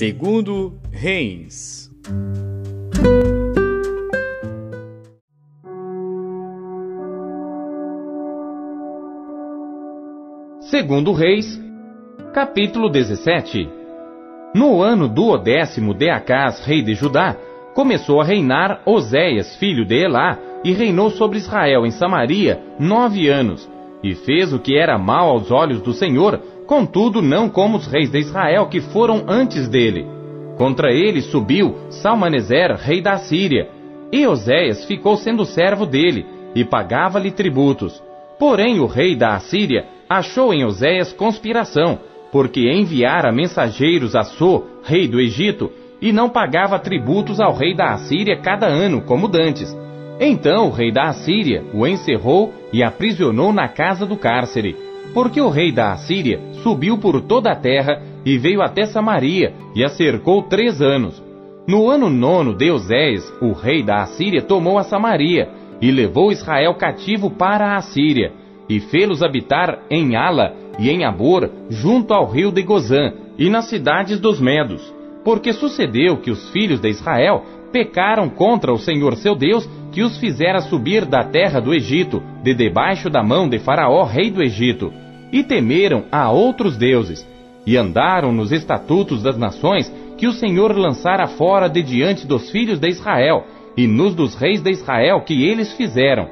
Segundo Reis. Segundo Reis, capítulo 17. No ano do décimo de Acás, rei de Judá, começou a reinar Oséias, filho de Elá, e reinou sobre Israel em Samaria nove anos, e fez o que era mal aos olhos do Senhor, contudo não como os reis de Israel que foram antes dele. Contra ele subiu Salmaneser, rei da Síria, e Oséias ficou sendo servo dele, e pagava-lhe tributos. Porém o rei da Assíria achou em Oséias conspiração, porque enviara mensageiros a So, rei do Egito, e não pagava tributos ao rei da Assíria cada ano, como dantes. Então o rei da Assíria o encerrou e aprisionou na casa do cárcere, porque o rei da Assíria subiu por toda a terra e veio até Samaria e a cercou três anos. No ano nono de Oséias, o rei da Assíria tomou a Samaria e levou Israel cativo para a Assíria e fê-los habitar em Ala e em Abor, junto ao rio de Gozã e nas cidades dos Medos. Porque sucedeu que os filhos de Israel pecaram contra o Senhor seu Deus, que os fizera subir da terra do Egito, de debaixo da mão de Faraó, rei do Egito, e temeram a outros deuses, e andaram nos estatutos das nações que o Senhor lançara fora de diante dos filhos de Israel, e nos dos reis de Israel que eles fizeram.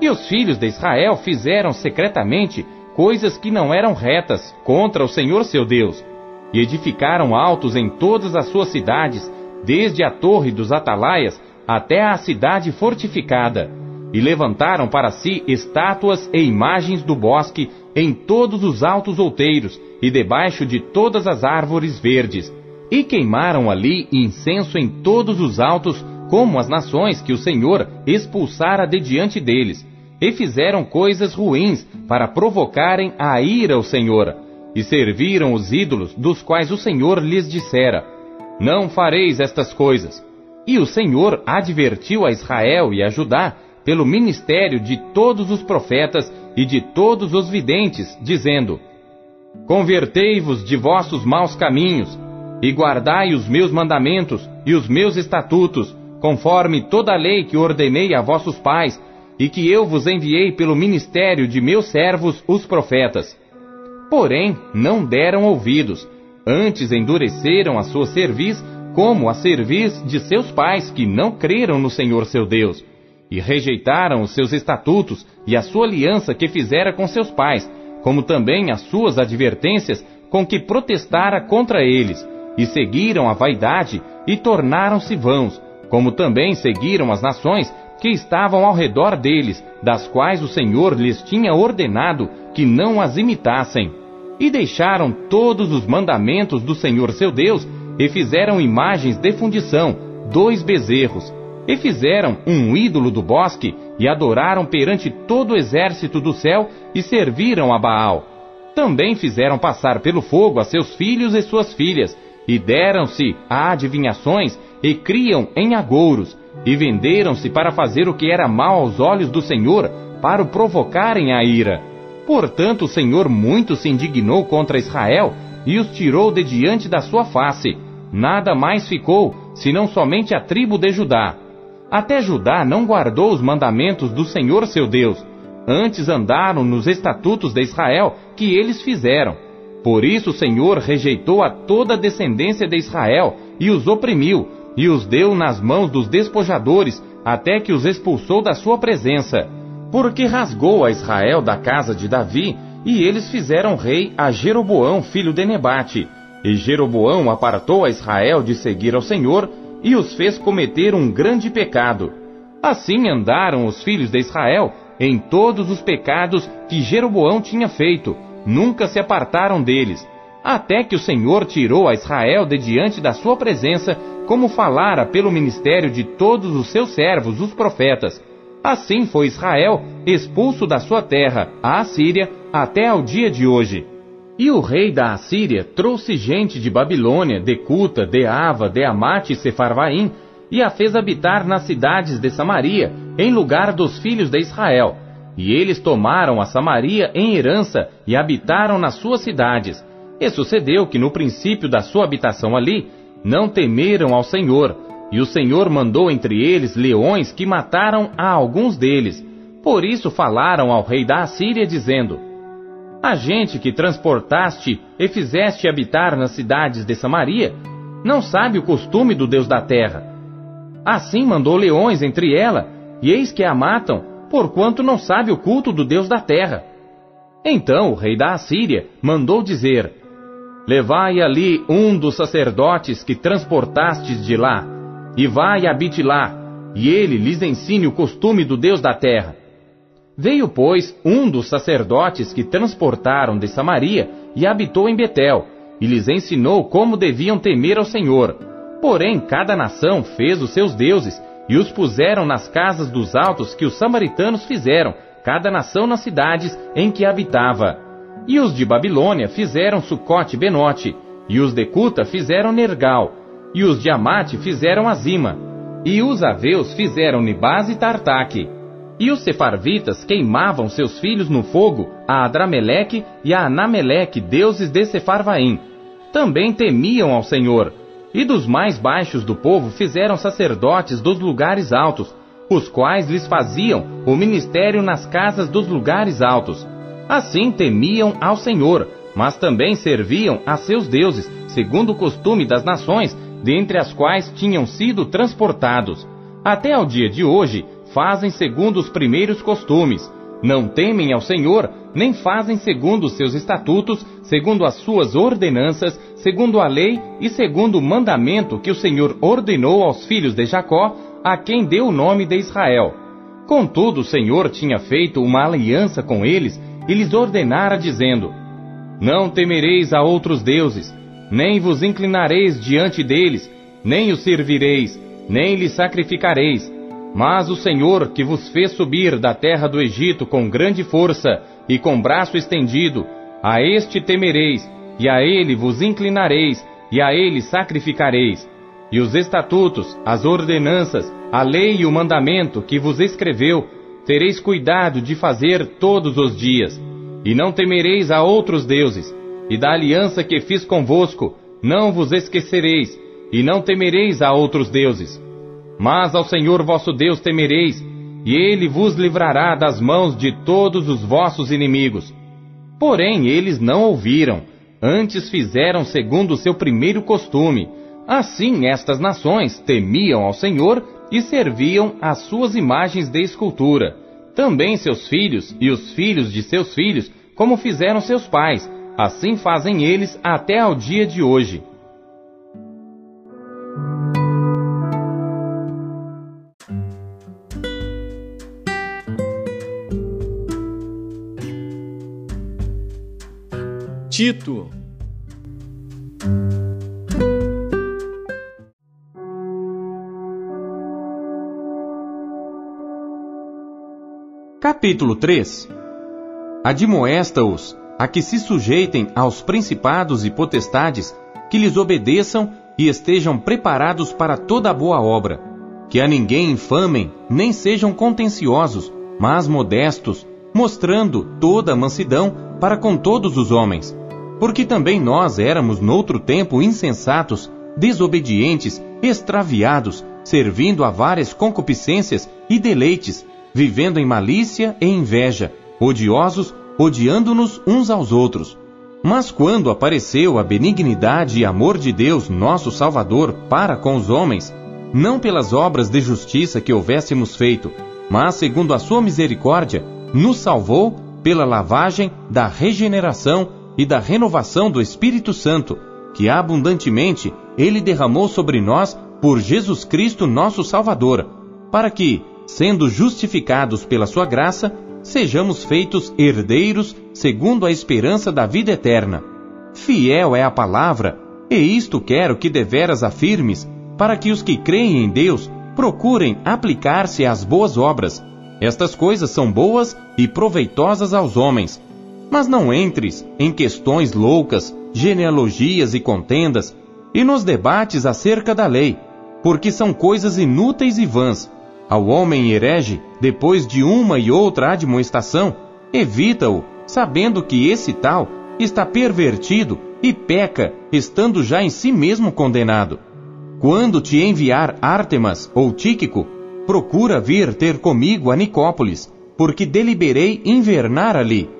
E os filhos de Israel fizeram secretamente coisas que não eram retas contra o Senhor seu Deus, e edificaram altos em todas as suas cidades, desde a torre dos atalaias até a cidade fortificada, e levantaram para si estátuas e imagens do bosque em todos os altos outeiros e debaixo de todas as árvores verdes, e queimaram ali incenso em todos os altos, como as nações que o Senhor expulsara de diante deles, e fizeram coisas ruins para provocarem a ira ao Senhor, e serviram os ídolos dos quais o Senhor lhes dissera: Não fareis estas coisas. E o Senhor advertiu a Israel e a Judá pelo ministério de todos os profetas e de todos os videntes, dizendo: Convertei-vos de vossos maus caminhos, e guardai os meus mandamentos e os meus estatutos, conforme toda a lei que ordenei a vossos pais, e que eu vos enviei pelo ministério de meus servos, os profetas. Porém, não deram ouvidos, antes endureceram a sua cerviz, como a cerviz de seus pais que não creram no Senhor seu Deus, e rejeitaram os seus estatutos e a sua aliança que fizera com seus pais, como também as suas advertências com que protestara contra eles, e seguiram a vaidade e tornaram-se vãos, como também seguiram as nações que estavam ao redor deles, das quais o Senhor lhes tinha ordenado que não as imitassem. E deixaram todos os mandamentos do Senhor seu Deus, e fizeram imagens de fundição, dois bezerros, e fizeram um ídolo do bosque, e adoraram perante todo o exército do céu, e serviram a Baal. Também fizeram passar pelo fogo a seus filhos e suas filhas, e deram-se a adivinhações, e criam em agouros, e venderam-se para fazer o que era mal aos olhos do Senhor, para o provocarem a ira. Portanto, o Senhor muito se indignou contra Israel, e os tirou de diante da sua face. Nada mais ficou, senão somente a tribo de Judá. Até Judá não guardou os mandamentos do Senhor seu Deus, antes andaram nos estatutos de Israel que eles fizeram. Por isso o Senhor rejeitou a toda a descendência de Israel e os oprimiu, e os deu nas mãos dos despojadores, até que os expulsou da sua presença. Porque rasgou a Israel da casa de Davi, e eles fizeram rei a Jeroboão, filho de Nebate. E Jeroboão apartou a Israel de seguir ao Senhor, e os fez cometer um grande pecado. Assim andaram os filhos de Israel em todos os pecados que Jeroboão tinha feito, nunca se apartaram deles, até que o Senhor tirou a Israel de diante da sua presença, como falara pelo ministério de todos os seus servos, os profetas. Assim foi Israel expulso da sua terra, a Assíria, até ao dia de hoje. E o rei da Assíria trouxe gente de Babilônia, de Cuta, de Ava, de Amate e Sefarvaim, e a fez habitar nas cidades de Samaria, em lugar dos filhos de Israel. E eles tomaram a Samaria em herança e habitaram nas suas cidades. E sucedeu que no princípio da sua habitação ali, não temeram ao Senhor, e o Senhor mandou entre eles leões que mataram a alguns deles. Por isso falaram ao rei da Assíria, dizendo: A gente que transportaste e fizeste habitar nas cidades de Samaria, não sabe o costume do Deus da terra. Assim mandou leões entre ela, e eis que a matam, porquanto não sabe o culto do Deus da terra. Então o rei da Assíria mandou dizer: Levai ali um dos sacerdotes que transportastes de lá, e vai e habite lá, e ele lhes ensine o costume do Deus da terra. Veio, pois, um dos sacerdotes que transportaram de Samaria e habitou em Betel, e lhes ensinou como deviam temer ao Senhor. Porém, cada nação fez os seus deuses, e os puseram nas casas dos altos que os samaritanos fizeram, cada nação nas cidades em que habitava. E os de Babilônia fizeram Sucote Benote, e os de Cuta fizeram Nergal, e os de Amate fizeram Azima, e os Aveus fizeram Nibás e Tartaque. E os Sefarvitas queimavam seus filhos no fogo, a Adrameleque e a Anameleque, deuses de Sefarvaim. Também temiam ao Senhor. E dos mais baixos do povo fizeram sacerdotes dos lugares altos, os quais lhes faziam o ministério nas casas dos lugares altos. Assim temiam ao Senhor, mas também serviam a seus deuses, segundo o costume das nações, dentre as quais tinham sido transportados. Até ao dia de hoje, fazem segundo os primeiros costumes. Não temem ao Senhor, nem fazem segundo os seus estatutos, segundo as suas ordenanças, segundo a lei e segundo o mandamento que o Senhor ordenou aos filhos de Jacó, a quem deu o nome de Israel. Contudo, o Senhor tinha feito uma aliança com eles e lhes ordenara, dizendo: Não temereis a outros deuses, nem vos inclinareis diante deles, nem os servireis, nem lhes sacrificareis. Mas o Senhor, que vos fez subir da terra do Egito com grande força e com braço estendido, a este temereis, e a ele vos inclinareis, e a ele sacrificareis. E os estatutos, as ordenanças, a lei e o mandamento que vos escreveu, tereis cuidado de fazer todos os dias. E não temereis a outros deuses, e da aliança que fiz convosco, não vos esquecereis, e não temereis a outros deuses. Mas ao Senhor vosso Deus temereis, e ele vos livrará das mãos de todos os vossos inimigos. Porém, eles não ouviram, antes fizeram segundo o seu primeiro costume. Assim, estas nações temiam ao Senhor e serviam as suas imagens de escultura. Também seus filhos e os filhos de seus filhos, como fizeram seus pais, assim fazem eles até ao dia de hoje. Tito Capítulo 3 Admoesta-os a que se sujeitem aos principados e potestades, que lhes obedeçam e estejam preparados para toda boa obra. Que a ninguém infamem, nem sejam contenciosos, mas modestos, mostrando toda mansidão para com todos os homens. Porque também nós éramos noutro tempo insensatos, desobedientes, extraviados, servindo a várias concupiscências e deleites, vivendo em malícia e inveja, odiosos, odiando-nos uns aos outros. Mas quando apareceu a benignidade e amor de Deus, nosso Salvador, para com os homens, não pelas obras de justiça que houvéssemos feito, mas segundo a sua misericórdia, nos salvou pela lavagem da regeneração e da renovação do Espírito Santo, que abundantemente ele derramou sobre nós por Jesus Cristo, nosso Salvador, para que, sendo justificados pela sua graça, sejamos feitos herdeiros segundo a esperança da vida eterna. Fiel é a palavra, e isto quero que deveras afirmes, para que os que creem em Deus procurem aplicar-se às boas obras. Estas coisas são boas e proveitosas aos homens. Mas não entres em questões loucas, genealogias e contendas, e nos debates acerca da lei, porque são coisas inúteis e vãs ao homem herege, depois de uma e outra admoestação, evita-o, sabendo que esse tal está pervertido e peca, estando já em si mesmo condenado. Quando te enviar Ártemas ou Tíquico, procura vir ter comigo a Nicópolis, porque deliberei invernar ali.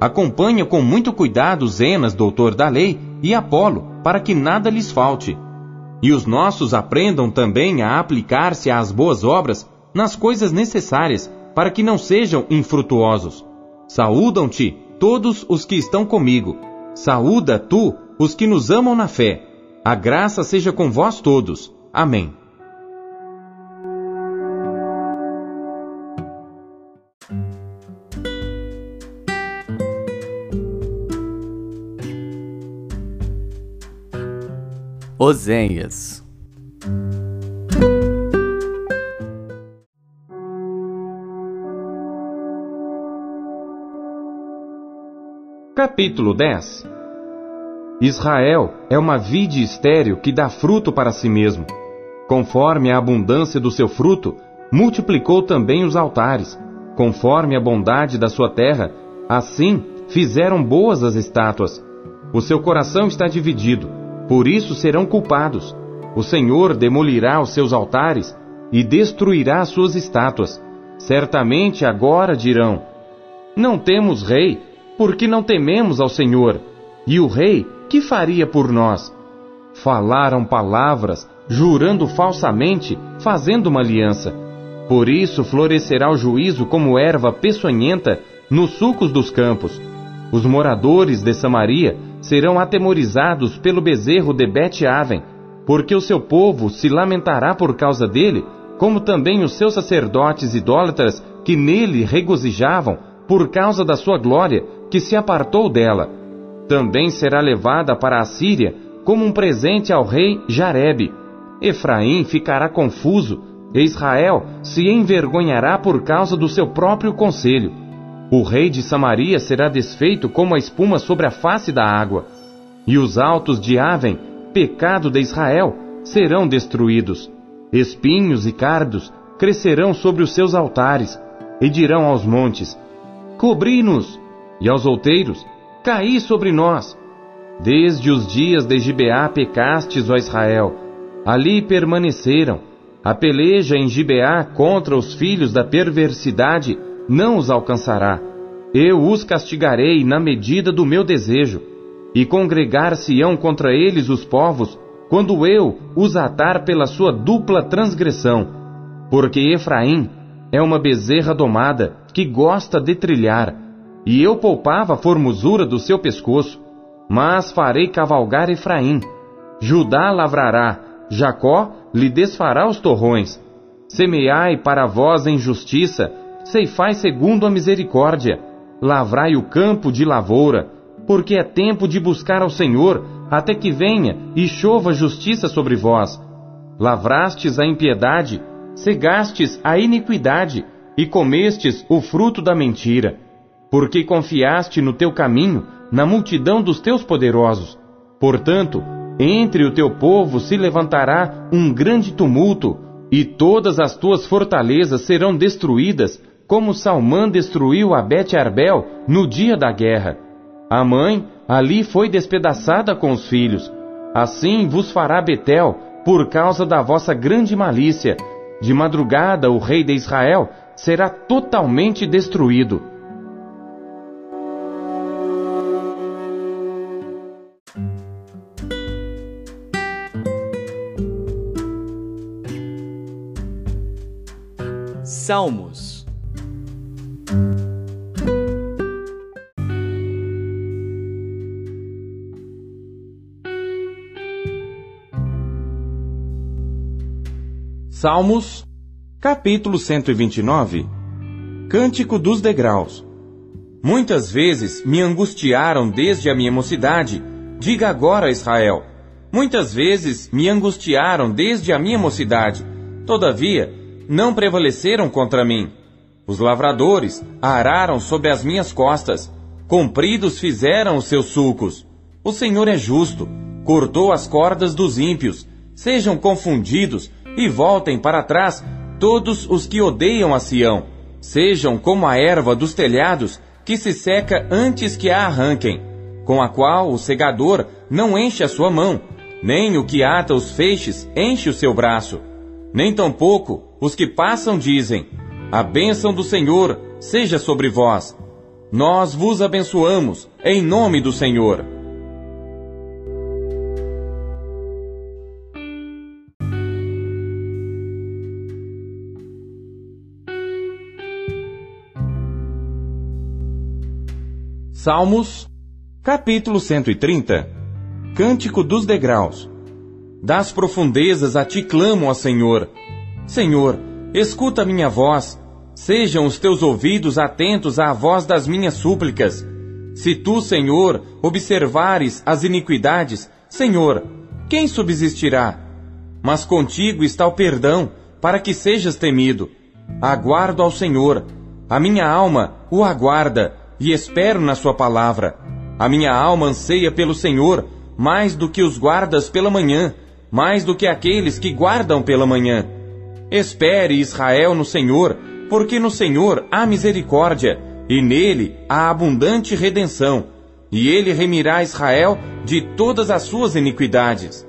Acompanha com muito cuidado Zenas, doutor da lei, e Apolo, para que nada lhes falte. E os nossos aprendam também a aplicar-se às boas obras nas coisas necessárias, para que não sejam infrutuosos. Saúdam-te todos os que estão comigo. Saúda tu os que nos amam na fé. A graça seja com vós todos. Amém. Oséias Capítulo 10 Israel é uma vide estéril que dá fruto para si mesmo. Conforme a abundância do seu fruto, multiplicou também os altares. Conforme a bondade da sua terra, assim fizeram boas as estátuas. O seu coração está dividido, por isso serão culpados. O Senhor demolirá os seus altares e destruirá as suas estátuas. Certamente agora dirão: Não temos rei, porque não tememos ao Senhor. E o rei que faria por nós? Falaram palavras, jurando falsamente, fazendo uma aliança. Por isso florescerá o juízo como erva peçonhenta nos sulcos dos campos. Os moradores de Samaria serão atemorizados pelo bezerro de Bet-Aven, porque o seu povo se lamentará por causa dele, como também os seus sacerdotes idólatras que nele regozijavam por causa da sua glória, que se apartou dela também será levada para a Síria como um presente ao rei Jareb. Efraim ficará confuso, e Israel se envergonhará por causa do seu próprio conselho. O rei de Samaria será desfeito como a espuma sobre a face da água. E os altos de Aven, pecado de Israel, serão destruídos. Espinhos e cardos crescerão sobre os seus altares, e dirão aos montes: Cobri-nos! E aos outeiros: caí sobre nós. Desde os dias de Gibeá pecastes, ó Israel. Ali permaneceram. A peleja em Gibeá contra os filhos da perversidade não os alcançará. Eu os castigarei na medida do meu desejo. E congregar-se-ão contra eles os povos, quando eu os atar pela sua dupla transgressão. Porque Efraim é uma bezerra domada que gosta de trilhar e eu poupava a formosura do seu pescoço. Mas farei cavalgar Efraim. Judá lavrará, Jacó lhe desfará os torrões. Semeai para vós em justiça, ceifai segundo a misericórdia. Lavrai o campo de lavoura, porque é tempo de buscar ao Senhor, até que venha e chova justiça sobre vós. Lavrastes a impiedade, cegastes a iniquidade, e comestes o fruto da mentira porque confiaste no teu caminho na multidão dos teus poderosos. Portanto, entre o teu povo se levantará um grande tumulto, e todas as tuas fortalezas serão destruídas, como Salmã destruiu a Bet-Arbel no dia da guerra. A mãe ali foi despedaçada com os filhos. Assim vos fará Betel, por causa da vossa grande malícia. De madrugada o rei de Israel será totalmente destruído. Salmos. Salmos, capítulo 129 Cântico dos Degraus Muitas vezes me angustiaram desde a minha mocidade, diga agora Israel. Muitas vezes me angustiaram desde a minha mocidade, todavia não prevaleceram contra mim. Os lavradores araram sobre as minhas costas, compridos fizeram os seus sulcos. O Senhor é justo, cortou as cordas dos ímpios, sejam confundidos e voltem para trás todos os que odeiam a Sião, sejam como a erva dos telhados que se seca antes que a arranquem, com a qual o segador não enche a sua mão, nem o que ata os feixes enche o seu braço, nem tampouco os que passam dizem: A bênção do Senhor seja sobre vós. Nós vos abençoamos, em nome do Senhor. Salmos, capítulo 130 Cântico dos degraus. Das profundezas a ti clamo, ó Senhor. Senhor, escuta minha voz. Sejam os teus ouvidos atentos à voz das minhas súplicas. Se tu, Senhor, observares as iniquidades, Senhor, quem subsistirá? Mas contigo está o perdão, para que sejas temido. Aguardo ao Senhor. A minha alma o aguarda e espero na Sua palavra. A minha alma anseia pelo Senhor, mais do que os guardas pela manhã, mais do que aqueles que guardam pela manhã. Espere Israel no Senhor, porque no Senhor há misericórdia, e nele há abundante redenção, e ele remirá Israel de todas as suas iniquidades.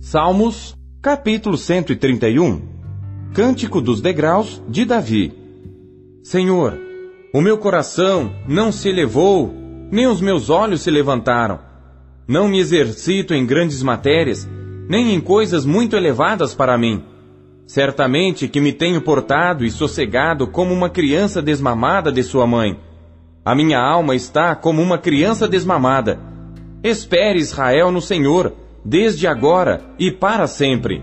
Salmos, capítulo 131 Cântico dos degraus de Davi Senhor, o meu coração não se elevou, nem os meus olhos se levantaram. Não me exercito em grandes matérias, nem em coisas muito elevadas para mim. Certamente que me tenho portado e sossegado como uma criança desmamada de sua mãe. A minha alma está como uma criança desmamada. Espere Israel no Senhor, desde agora e para sempre.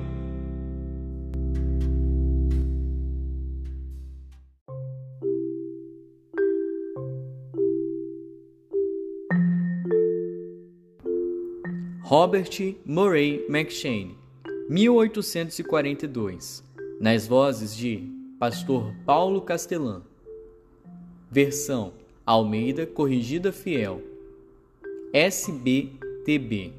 Robert Murray McShane, 1842, nas vozes de Pastor Paulo Castelã. Versão Almeida Corrigida Fiel. SBTB